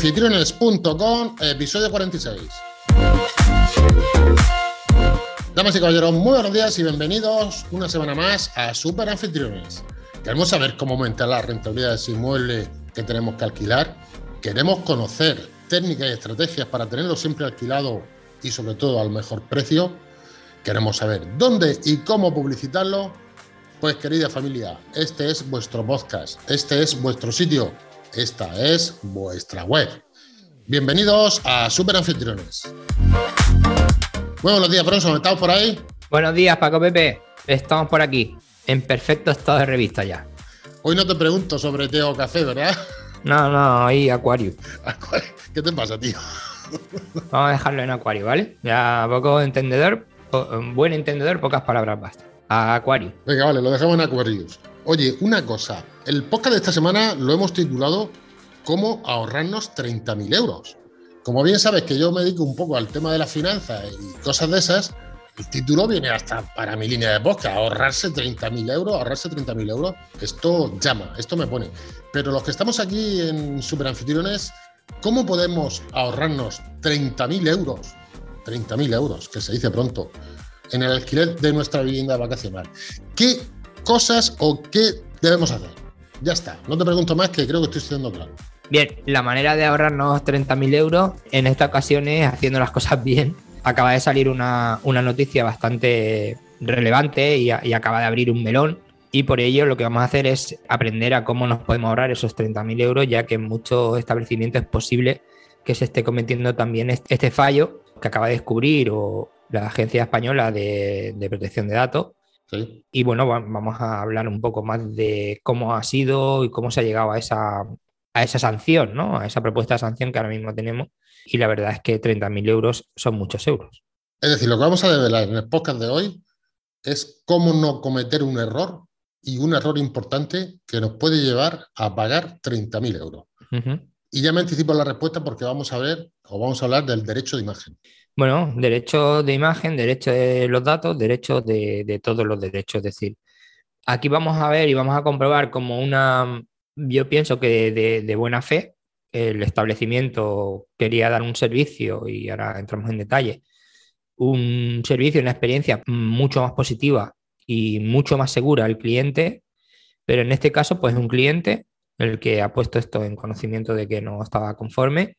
Superanfitriones.com, episodio 46. Damas y caballeros, muy buenos días y bienvenidos una semana más a Super Anfitriones. Queremos saber cómo aumentar la rentabilidad de ese inmueble que tenemos que alquilar. Queremos conocer técnicas y estrategias para tenerlo siempre alquilado y sobre todo al mejor precio. Queremos saber dónde y cómo publicitarlo. Pues querida familia, este es vuestro podcast, este es vuestro sitio, esta es vuestra web. Bienvenidos a Super Anfitriones. buenos días, Bronson, ¿estamos por ahí? Buenos días, Paco Pepe. Estamos por aquí, en perfecto estado de revista ya. Hoy no te pregunto sobre té o café, ¿verdad? No, no, ahí acuario. ¿Qué te pasa, tío? Vamos a dejarlo en acuario, ¿vale? Ya poco entendedor, buen entendedor, pocas palabras basta. A acuario. Venga, vale, lo dejamos en acuarios. Oye, una cosa, el podcast de esta semana lo hemos titulado ¿Cómo ahorrarnos 30.000 euros? Como bien sabes que yo me dedico un poco al tema de las finanzas y cosas de esas, el título viene hasta para mi línea de podcast, ahorrarse 30.000 euros, ahorrarse 30.000 euros, esto llama, esto me pone. Pero los que estamos aquí en Superanfitriones, ¿cómo podemos ahorrarnos 30.000 euros? 30.000 euros, que se dice pronto, en el alquiler de nuestra vivienda vacacional. ¿Qué cosas o qué debemos hacer? Ya está, no te pregunto más que creo que estoy siendo claro. Bien, la manera de ahorrarnos 30.000 euros en esta ocasión es haciendo las cosas bien. Acaba de salir una, noticia bastante relevante y, y, acaba de abrir un melón. Y por ello lo que vamos a hacer es aprender a cómo nos podemos ahorrar esos 30.000 euros, ya que en muchos establecimientos es posible que se esté cometiendo también este fallo que acaba de descubrir o la Agencia Española de, Protección de Datos. Y bueno, vamos a hablar un poco más de cómo ha sido y cómo se ha llegado a esa, a esa sanción, ¿no? A esa propuesta de sanción que ahora mismo tenemos. Y la verdad es que 30.000 euros son muchos euros. Es decir, lo que vamos a develar en el podcast de hoy es cómo no cometer un error y un error importante que nos puede llevar a pagar 30.000 euros. Y ya me anticipo la respuesta porque vamos a ver o vamos a hablar del derecho de imagen. Bueno, derecho de imagen, derecho de los datos, derecho de, todos los derechos. Es decir, aquí vamos a ver y vamos a comprobar como una, yo pienso que de, buena fe, el establecimiento quería dar un servicio y ahora entramos en detalle, un servicio, una experiencia mucho más positiva y mucho más segura al cliente, pero en este caso, pues un cliente el que ha puesto esto en conocimiento de que no estaba conforme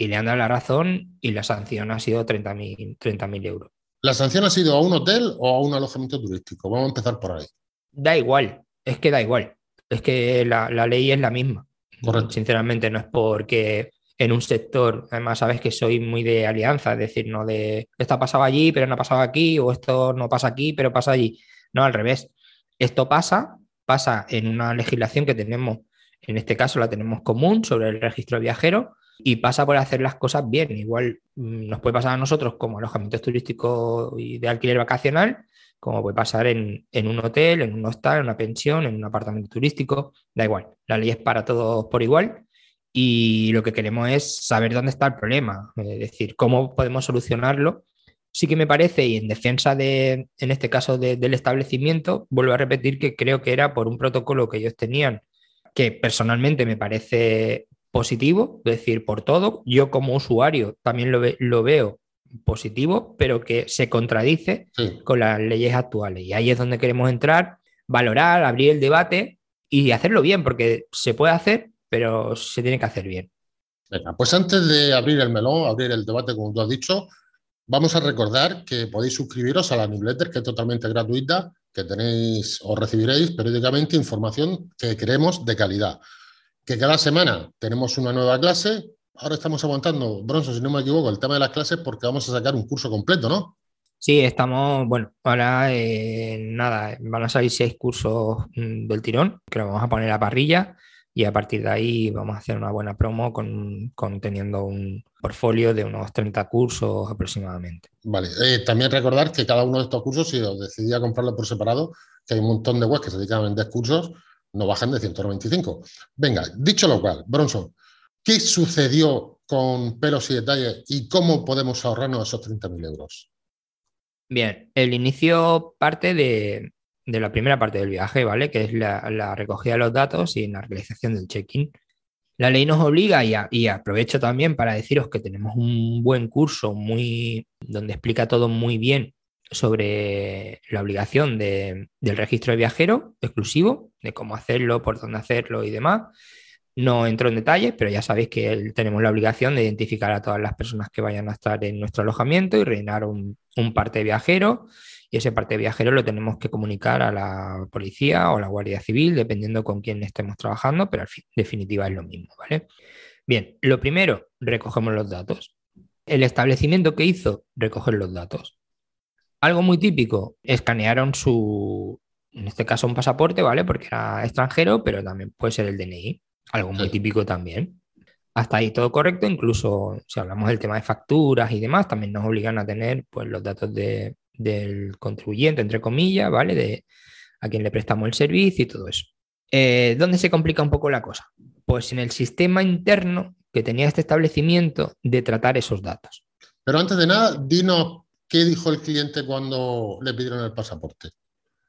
y le han dado la razón y la sanción ha sido 30.000 30 euros. ¿La sanción ha sido a un hotel o a un alojamiento turístico? Vamos a empezar por ahí. Da igual, es que da igual. Es que la, ley es la misma. Correcto. Sinceramente, no es porque en un sector, además sabes que soy muy de alianza, es decir, no de esto ha pasado allí, pero no ha pasado aquí, o esto no pasa aquí, pero pasa allí. No, al revés. Esto pasa, pasa en una legislación que tenemos, en este caso la tenemos común sobre el registro viajero, y pasa por hacer las cosas bien. Igual mm, nos puede pasar a nosotros como alojamientos turísticos y de alquiler vacacional, como puede pasar en, un hotel, en un hostal, en una pensión, en un apartamento turístico, da igual. La ley es para todos por igual y lo que queremos es saber dónde está el problema, es decir, cómo podemos solucionarlo. Sí que me parece, y en defensa de, en este caso del establecimiento, vuelvo a repetir que creo que era por un protocolo que ellos tenían, que personalmente me parece positivo, es decir, por todo. Yo como usuario también lo, veo positivo, pero que se contradice con las leyes actuales. Y ahí es donde queremos entrar, valorar, abrir el debate y hacerlo bien, porque se puede hacer, pero se tiene que hacer bien. Venga, pues antes de abrir el melón, abrir el debate, como tú has dicho, vamos a recordar que podéis suscribiros a la newsletter, que es totalmente gratuita, que tenéis o recibiréis periódicamente información que queremos de calidad que cada semana tenemos una nueva clase. Ahora estamos aguantando, Bronzo, si no me equivoco, el tema de las clases porque vamos a sacar un curso completo, ¿no? Sí, estamos, bueno, ahora eh, nada, van a salir seis cursos mm, del tirón, que lo vamos a poner a parrilla y a partir de ahí vamos a hacer una buena promo con, teniendo un portfolio de unos 30 cursos aproximadamente. Vale, eh, también recordar que cada uno de estos cursos, si os decidís a comprarlo por separado, que hay un montón de webs que se dedican a vender cursos, no bajan de 195. Venga, dicho lo cual, Bronson, ¿qué sucedió con pelos y detalles y cómo podemos ahorrarnos esos 30.000 euros? Bien, el inicio parte de, la primera parte del viaje, ¿vale? Que es la, recogida de los datos y la realización del check-in. La ley nos obliga y, aprovecho también para deciros que tenemos un buen curso muy, donde explica todo muy bien sobre la obligación del registro de viajero exclusivo, de cómo hacerlo, por dónde hacerlo y demás. No entro en detalles, pero ya sabéis que tenemos la obligación de identificar a todas las personas que vayan a estar en nuestro alojamiento y rellenar un, un parte de viajero y ese parte de viajero lo tenemos que comunicar a la policía o a la Guardia Civil, dependiendo con quién estemos trabajando, pero en definitiva es lo mismo, ¿vale? Bien, lo primero, recogemos los datos. El establecimiento que hizo, recoger los datos. Algo muy típico, escanearon su, en este caso un pasaporte, ¿vale? Porque era extranjero, pero también puede ser el DNI. Algo muy típico también. Hasta ahí todo correcto, incluso si hablamos del tema de facturas y demás, también nos obligan a tener pues, los datos de, del contribuyente, entre comillas, ¿vale? De a quien le prestamos el servicio y todo eso. Eh, ¿Dónde se complica un poco la cosa? Pues en el sistema interno que tenía este establecimiento de tratar esos datos. Pero antes de nada, dinos qué dijo el cliente cuando le pidieron el pasaporte.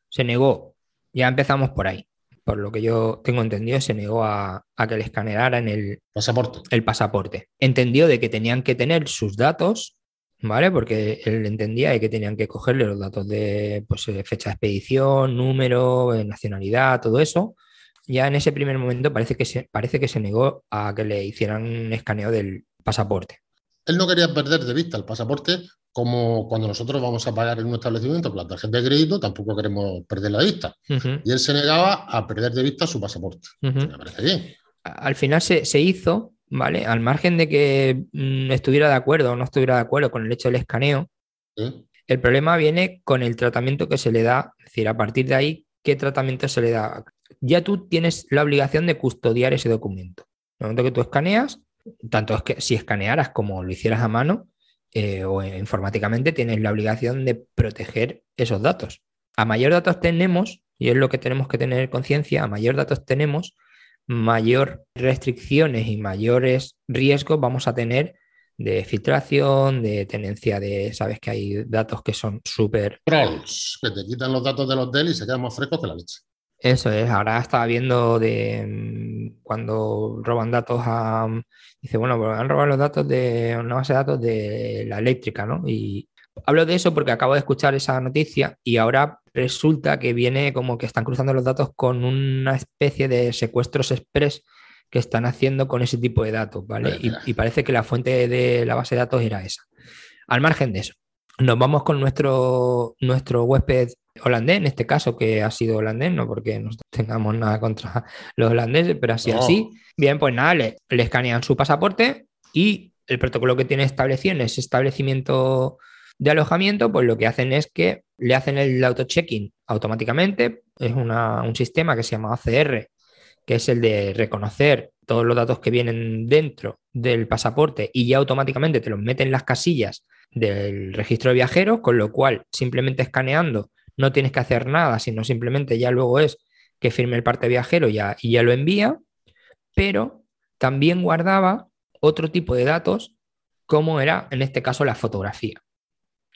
Se negó. Ya empezamos por ahí. Por lo que yo tengo entendido, se negó a, a que le escanearan el pasaporte. el pasaporte. Entendió de que tenían que tener sus datos ¿vale? Porque él entendía que tenían que cogerle los datos de pues, eh, fecha de expedición, número, eh, nacionalidad, todo eso. Ya en ese primer momento parece que, se, parece que se negó a que le hicieran un escaneo del pasaporte. Él no quería perder de vista el pasaporte como cuando nosotros vamos a pagar en un establecimiento con la tarjeta de crédito, tampoco queremos perder la vista. Y él se negaba a perder de vista su pasaporte. Me parece bien. Al final se, se hizo, ¿vale? Al margen de que mm, estuviera de acuerdo o no estuviera de acuerdo con el hecho del escaneo, el problema viene con el tratamiento que se le da, es decir, a partir de ahí, ¿qué tratamiento se le da? Ya tú tienes la obligación de custodiar ese documento. En el momento que tú escaneas, tanto es que si escanearas como lo hicieras a mano eh, o informáticamente, tienes la obligación de proteger esos datos. A mayor datos tenemos, y es lo que tenemos que tener conciencia, a mayor datos tenemos, mayor restricciones y mayores riesgos vamos a tener de filtración, de tenencia de, sabes que hay datos que son súper... Trolls, que te quitan los datos del hotel y se quedan más frescos que la leche. Eso es, ahora estaba viendo de mm, cuando roban datos a... Dice, bueno, pues han robado los datos de una base de datos de la eléctrica, ¿no? Y hablo de eso porque acabo de escuchar esa noticia y ahora resulta que viene como que están cruzando los datos con una especie de secuestros express que están haciendo con ese tipo de datos, ¿vale? Y, parece que la fuente de la base de datos era esa. Al margen de eso, nos vamos con nuestro, nuestro huésped holandés, en este caso que ha sido holandés, no porque no tengamos nada contra los holandeses, pero así así. Bien, pues nada, le, le escanean su pasaporte y el protocolo que tiene establecido en ese establecimiento de alojamiento, pues lo que hacen es que le hacen el auto-checking automáticamente. Es un sistema que se llama ACR, que es el de reconocer todos los datos que vienen dentro del pasaporte y ya automáticamente te los meten en las casillas del registro de viajeros, con lo cual simplemente escaneando no tienes que hacer nada, sino simplemente ya luego es que firme el parte viajero ya, y ya lo envía, pero también guardaba otro tipo de datos, como era en este caso la fotografía.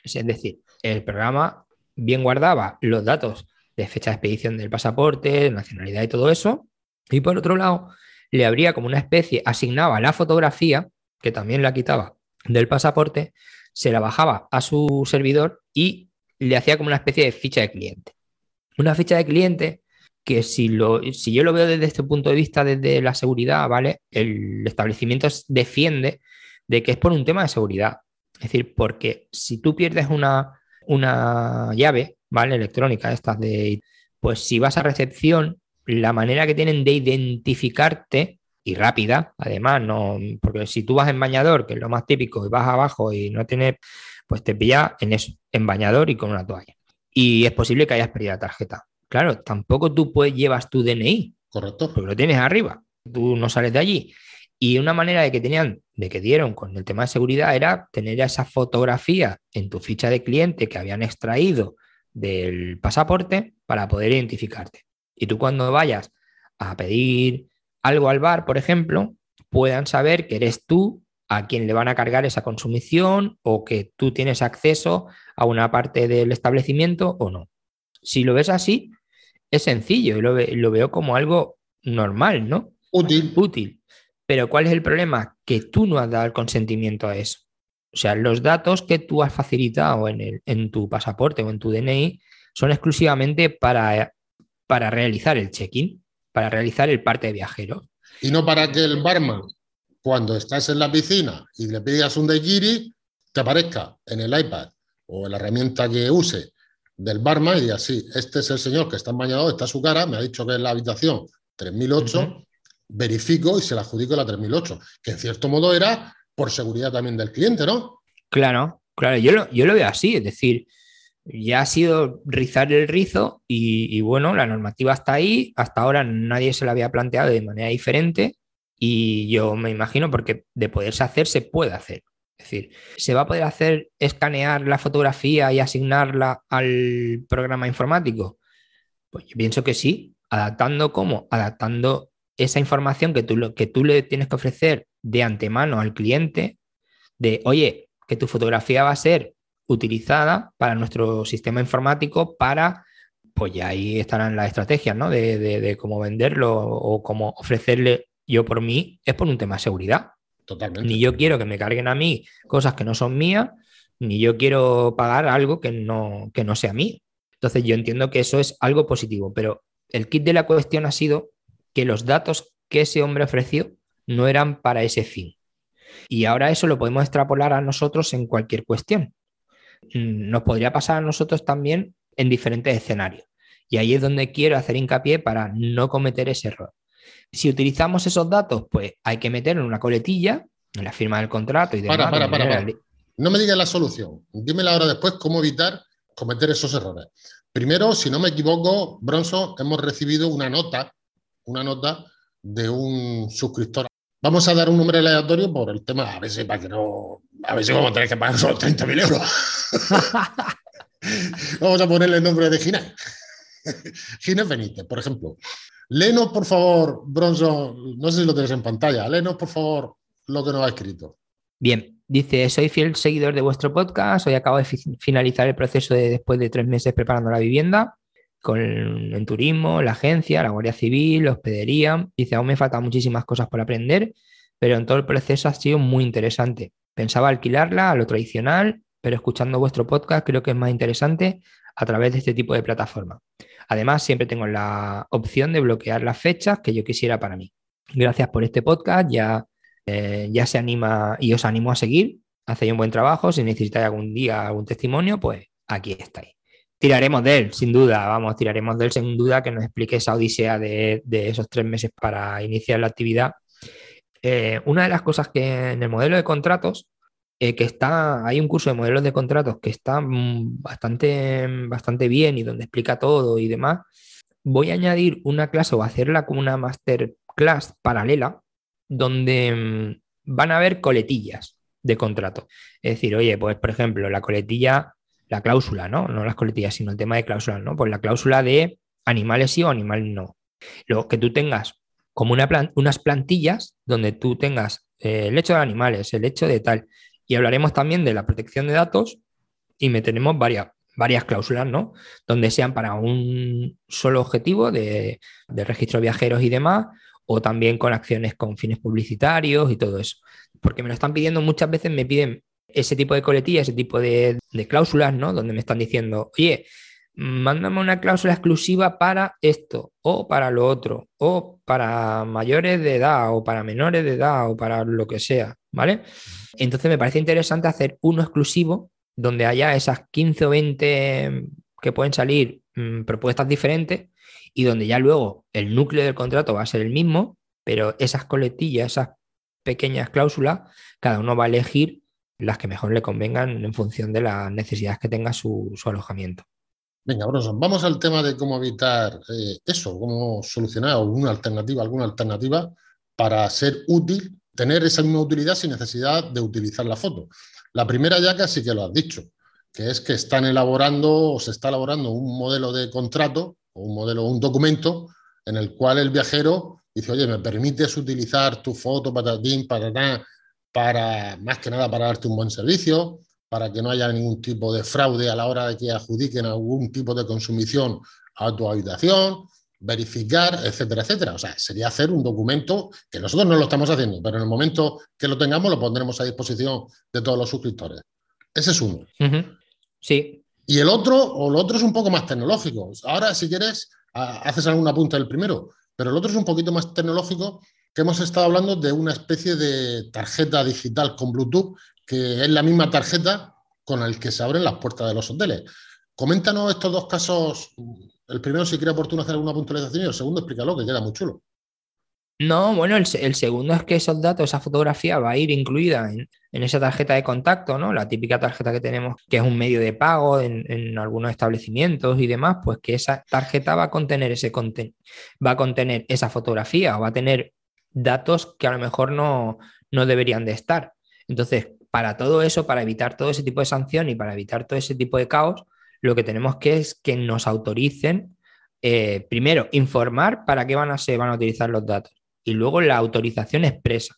Es decir, el programa bien guardaba los datos de fecha de expedición del pasaporte, nacionalidad y todo eso. Y por otro lado, le habría como una especie, asignaba la fotografía, que también la quitaba del pasaporte, se la bajaba a su servidor y le hacía como una especie de ficha de cliente. Una ficha de cliente que si, lo, si yo lo veo desde este punto de vista, desde la seguridad, ¿vale? El establecimiento defiende de que es por un tema de seguridad. Es decir, porque si tú pierdes una, una llave, ¿vale? Electrónica, estas de. Pues si vas a recepción, la manera que tienen de identificarte y rápida, además, no, porque si tú vas en bañador, que es lo más típico, y vas abajo y no tienes, pues te pilla en eso, en bañador y con una toalla. Y es posible que hayas perdido la tarjeta. Claro, tampoco tú puedes, llevas tu DNI. Correcto. Porque lo tienes arriba. Tú no sales de allí. Y una manera de que tenían, de que dieron con el tema de seguridad era tener esa fotografía en tu ficha de cliente que habían extraído del pasaporte para poder identificarte. Y tú cuando vayas a pedir algo al bar, por ejemplo, puedan saber que eres tú a quien le van a cargar esa consumición o que tú tienes acceso a una parte del establecimiento o no. Si lo ves así, es sencillo y lo, lo veo como algo normal, ¿no? Útil. Útil. Pero ¿cuál es el problema? Que tú no has dado el consentimiento a eso. O sea, los datos que tú has facilitado en, el, en tu pasaporte o en tu DNI son exclusivamente para, para realizar el check-in, para realizar el parte de viajero. Y no para que el barman, cuando estás en la piscina y le pidas un daiquiri, te aparezca en el iPad o en la herramienta que use del barman y diga, sí, este es el señor que está bañado, está su cara, me ha dicho que es la habitación 3008, verifico y se la adjudico la 3008, que en cierto modo era por seguridad también del cliente, ¿no? Claro, claro, yo lo, yo lo veo así, es decir, ya ha sido rizar el rizo y, bueno, la normativa está ahí, hasta ahora nadie se la había planteado de manera diferente y yo me imagino porque de poderse hacer se puede hacer. Es decir, ¿se va a poder hacer escanear la fotografía y asignarla al programa informático? Pues yo pienso que sí, adaptando cómo, adaptando esa información que tú, que tú le tienes que ofrecer de antemano al cliente, de, oye, que tu fotografía va a ser utilizada para nuestro sistema informático para, pues ya ahí estarán las estrategias, ¿no? De, de, cómo venderlo o cómo ofrecerle, yo por mí, es por un tema de seguridad. Totalmente. Ni yo quiero que me carguen a mí cosas que no son mías, ni yo quiero pagar algo que no, que no sea mío. Entonces yo entiendo que eso es algo positivo, pero el kit de la cuestión ha sido que los datos que ese hombre ofreció no eran para ese fin. Y ahora eso lo podemos extrapolar a nosotros en cualquier cuestión. Mm, nos podría pasar a nosotros también en diferentes escenarios. Y ahí es donde quiero hacer hincapié para no cometer ese error. Si utilizamos esos datos, pues hay que meterlo en una coletilla, en la firma del contrato y demás. Para, para, para, No me digas la solución. Dímela ahora después cómo evitar cometer esos errores. Primero, si no me equivoco, Bronson, hemos recibido una nota, una nota de un suscriptor. Vamos a dar un número aleatorio por el tema, a ver si para que no, a si vamos a tener que pagar solo 30.000 euros. vamos a ponerle el nombre de Ginés. Ginés Benítez, por ejemplo. Léenos, por favor, Bronson, no sé si lo tienes en pantalla, léenos, por favor, lo que nos ha escrito. Bien, dice, soy fiel seguidor de vuestro podcast, hoy acabo de finalizar el proceso de después de tres meses preparando la vivienda con en turismo, la agencia, la Guardia Civil, la hospedería. Dice, aún me faltan muchísimas cosas por aprender, pero en todo el proceso ha sido muy interesante. Pensaba alquilarla a lo tradicional, pero escuchando vuestro podcast creo que es más interesante a través de este tipo de plataforma. Además, siempre tengo la opción de bloquear las fechas que yo quisiera para mí. Gracias por este podcast, ya, eh, ya se anima y os animo a seguir. Hacéis un buen trabajo. Si necesitáis algún día algún testimonio, pues aquí estáis tiraremos de él, sin duda, vamos, tiraremos de él sin duda que nos explique esa odisea de, esos tres meses para iniciar la actividad. Eh, una de las cosas que en el modelo de contratos, eh, que está, hay un curso de modelos de contratos que está mm, bastante, bastante bien y donde explica todo y demás, voy a añadir una clase o hacerla como una masterclass paralela donde mm, van a haber coletillas de contrato. Es decir, oye, pues por ejemplo, la coletilla la cláusula, ¿no? No las coletillas, sino el tema de cláusula, ¿no? Pues la cláusula de animales sí o animales no. Lo que tú tengas como una unas plantillas donde tú tengas eh, el hecho de animales, el hecho de tal. Y hablaremos también de la protección de datos y meteremos varias, varias cláusulas, ¿no? Donde sean para un solo objetivo de, de registro de viajeros y demás, o también con acciones con fines publicitarios y todo eso. Porque me lo están pidiendo muchas veces, me piden ese tipo de coletilla, ese tipo de, cláusulas, ¿no? Donde me están diciendo, oye, mándame una cláusula exclusiva para esto, o para lo otro, o para mayores de edad, o para menores de edad, o para lo que sea, ¿vale? Entonces me parece interesante hacer uno exclusivo donde haya esas 15 o 20 que pueden salir mm, propuestas diferentes y donde ya luego el núcleo del contrato va a ser el mismo, pero esas coletillas, esas pequeñas cláusulas, cada uno va a elegir las que mejor le convengan en función de las necesidades que tenga su, alojamiento. Venga, Bronson, vamos al tema de cómo evitar eh, eso, cómo solucionar alguna alternativa, alguna alternativa para ser útil, tener esa misma utilidad sin necesidad de utilizar la foto. La primera ya casi que lo has dicho, que es que están elaborando o se está elaborando un modelo de contrato o un modelo, un documento en el cual el viajero dice, oye, ¿me permites utilizar tu foto, patatín, patatán, para, más que nada, para darte un buen servicio, para que no haya ningún tipo de fraude a la hora de que adjudiquen algún tipo de consumición a tu habitación, verificar, etcétera, etcétera. O sea, sería hacer un documento que nosotros no lo estamos haciendo, pero en el momento que lo tengamos lo pondremos a disposición de todos los suscriptores. Ese es uno. Sí. Y el otro, o el otro es un poco más tecnológico. Ahora, si quieres, haces algún apunte del primero, pero el otro es un poquito más tecnológico, que hemos estado hablando de una especie de tarjeta digital con Bluetooth, que es la misma tarjeta con la que se abren las puertas de los hoteles. Coméntanos estos dos casos. El primero, si quiere oportuno hacer alguna puntualización, y el segundo, explícalo, que queda muy chulo. No, bueno, el, segundo es que esos datos, esa fotografía va a ir incluida en, esa tarjeta de contacto, ¿no? La típica tarjeta que tenemos, que es un medio de pago en, algunos establecimientos y demás, pues que esa tarjeta va a contener ese va a contener esa fotografía o va a tener datos que a lo mejor no, no deberían de estar. Entonces, para todo eso, para evitar todo ese tipo de sanción y para evitar todo ese tipo de caos, lo que tenemos que es que nos autoricen, eh, primero, informar para qué van a, se van a utilizar los datos y luego la autorización expresa,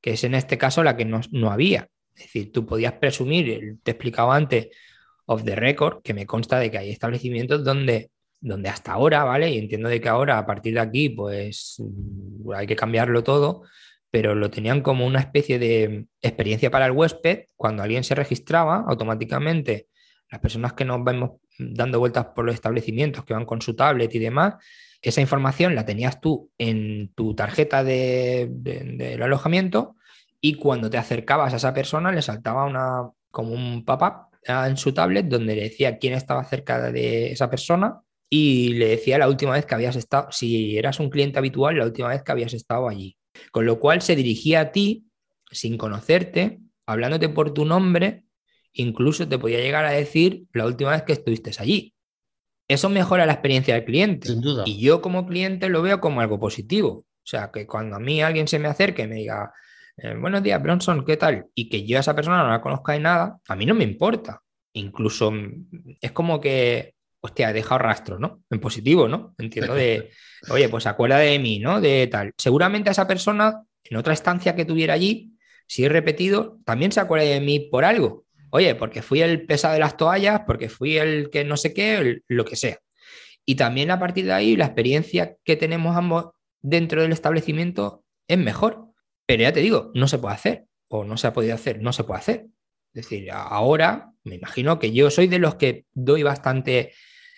que es en este caso la que no, había. Es decir, tú podías presumir, te he explicado antes, of the record, que me consta de que hay establecimientos donde, donde hasta ahora, ¿vale? Y entiendo de que ahora, a partir de aquí, pues hay que cambiarlo todo, pero lo tenían como una especie de experiencia para el huésped. Cuando alguien se registraba, automáticamente las personas que nos vemos dando vueltas por los establecimientos, que van con su tablet y demás, esa información la tenías tú en tu tarjeta del alojamiento y cuando te acercabas a esa persona le saltaba una, como un pop-up en su tablet donde le decía quién estaba cerca de esa persona y le decía la última vez que habías estado, si eras un cliente habitual, la última vez que habías estado allí. Con lo cual se dirigía a ti sin conocerte, hablándote por tu nombre, incluso te podía llegar a decir la última vez que estuviste allí. Eso mejora la experiencia del cliente. Sin duda. Y yo como cliente lo veo como algo positivo. O sea, que cuando a mí alguien se me acerque y me diga, eh, buenos días, Bronson, ¿qué tal? Y que yo a esa persona no la conozca de nada, a mí no me importa. Incluso mm, es como que, hostia, he dejado rastro, ¿no? En positivo, ¿no? Entiendo de, oye, pues acuerda de mí, ¿no? De tal. Seguramente a esa persona, en otra estancia que tuviera allí, si he repetido, también se acuerda de mí por algo. Oye, porque fui el pesado de las toallas, porque fui el que no sé qué, lo que sea. Y también a partir de ahí, la experiencia que tenemos ambos dentro del establecimiento es mejor. Pero ya te digo, no se puede hacer, o no se ha podido hacer, no se puede hacer. Es decir, ahora me imagino que yo soy de los que doy bastante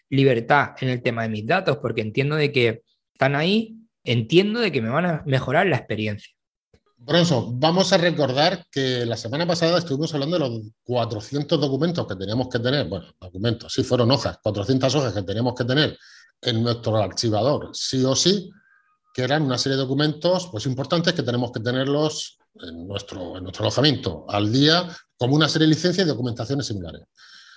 libertad en el tema de mis datos, porque entiendo de que están ahí, entiendo de que me van a mejorar la experiencia. Bronson, vamos a recordar que la semana pasada estuvimos hablando de los 400 documentos que teníamos que tener, bueno, documentos, sí fueron hojas, 400 hojas que teníamos que tener en nuestro archivador, sí o sí, que eran una serie de documentos pues, importantes que tenemos que tenerlos en nuestro, en nuestro alojamiento al día, como una serie de licencias y documentaciones similares.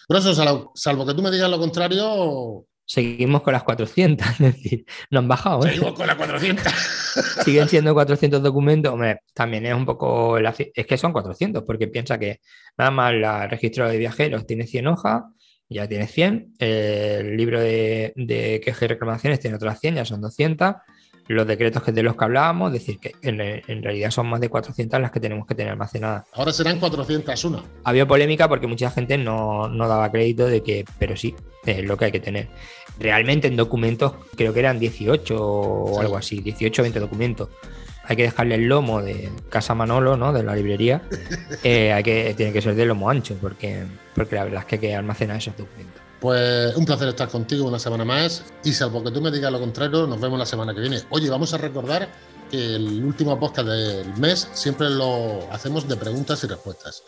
Bronson, salvo, salvo que tú me digas lo contrario, seguimos con las 400, es decir, no han bajado. ¿eh? Seguimos con las 400. Siguen siendo 400 documentos, hombre, también es un poco, es que son 400, porque piensa que nada más el registro de viajeros tiene 100 hojas, ya tiene 100, el libro de, de quejas y reclamaciones tiene otras 100, ya son 200, los decretos que de los que hablábamos, decir que en, realidad son más de 400 las que tenemos que tener almacenadas. Ahora serán 401. Había polémica porque mucha gente no, daba crédito de que, pero sí, es lo que hay que tener. Realmente en documentos creo que eran 18 o algo así, 18 o 20 documentos. Hay que dejarle el lomo de Casa Manolo, ¿no? De la librería. Eh, hay que, tiene que ser de lomo ancho, porque, porque la verdad es que hay que almacenar esos documentos. Pues un placer estar contigo una semana más y salvo que tú me digas lo contrario, nos vemos la semana que viene. Oye, vamos a recordar que el último podcast del mes siempre lo hacemos de preguntas y respuestas.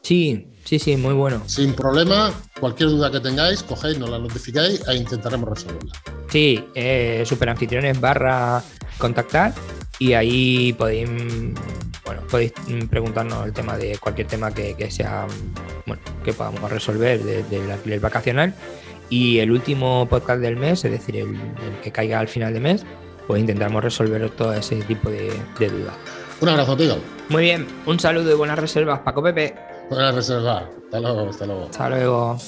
Sí, sí, sí, muy bueno. Sin problema, cualquier duda que tengáis, cogéis, nos la notificáis e intentaremos resolverla. Sí, eh, superanfitriones barra contactar y ahí podéis, bueno, podéis preguntarnos el tema de cualquier tema que, sea, bueno, que podamos resolver del alquiler vacacional. Y el último podcast del mes, es decir, el, que caiga al final de mes, pues intentamos resolver todo ese tipo de, dudas. Un abrazo, tío. Muy bien, un saludo y buenas reservas, Paco Pepe. Buenas reservas. Hasta luego, hasta luego. Hasta luego.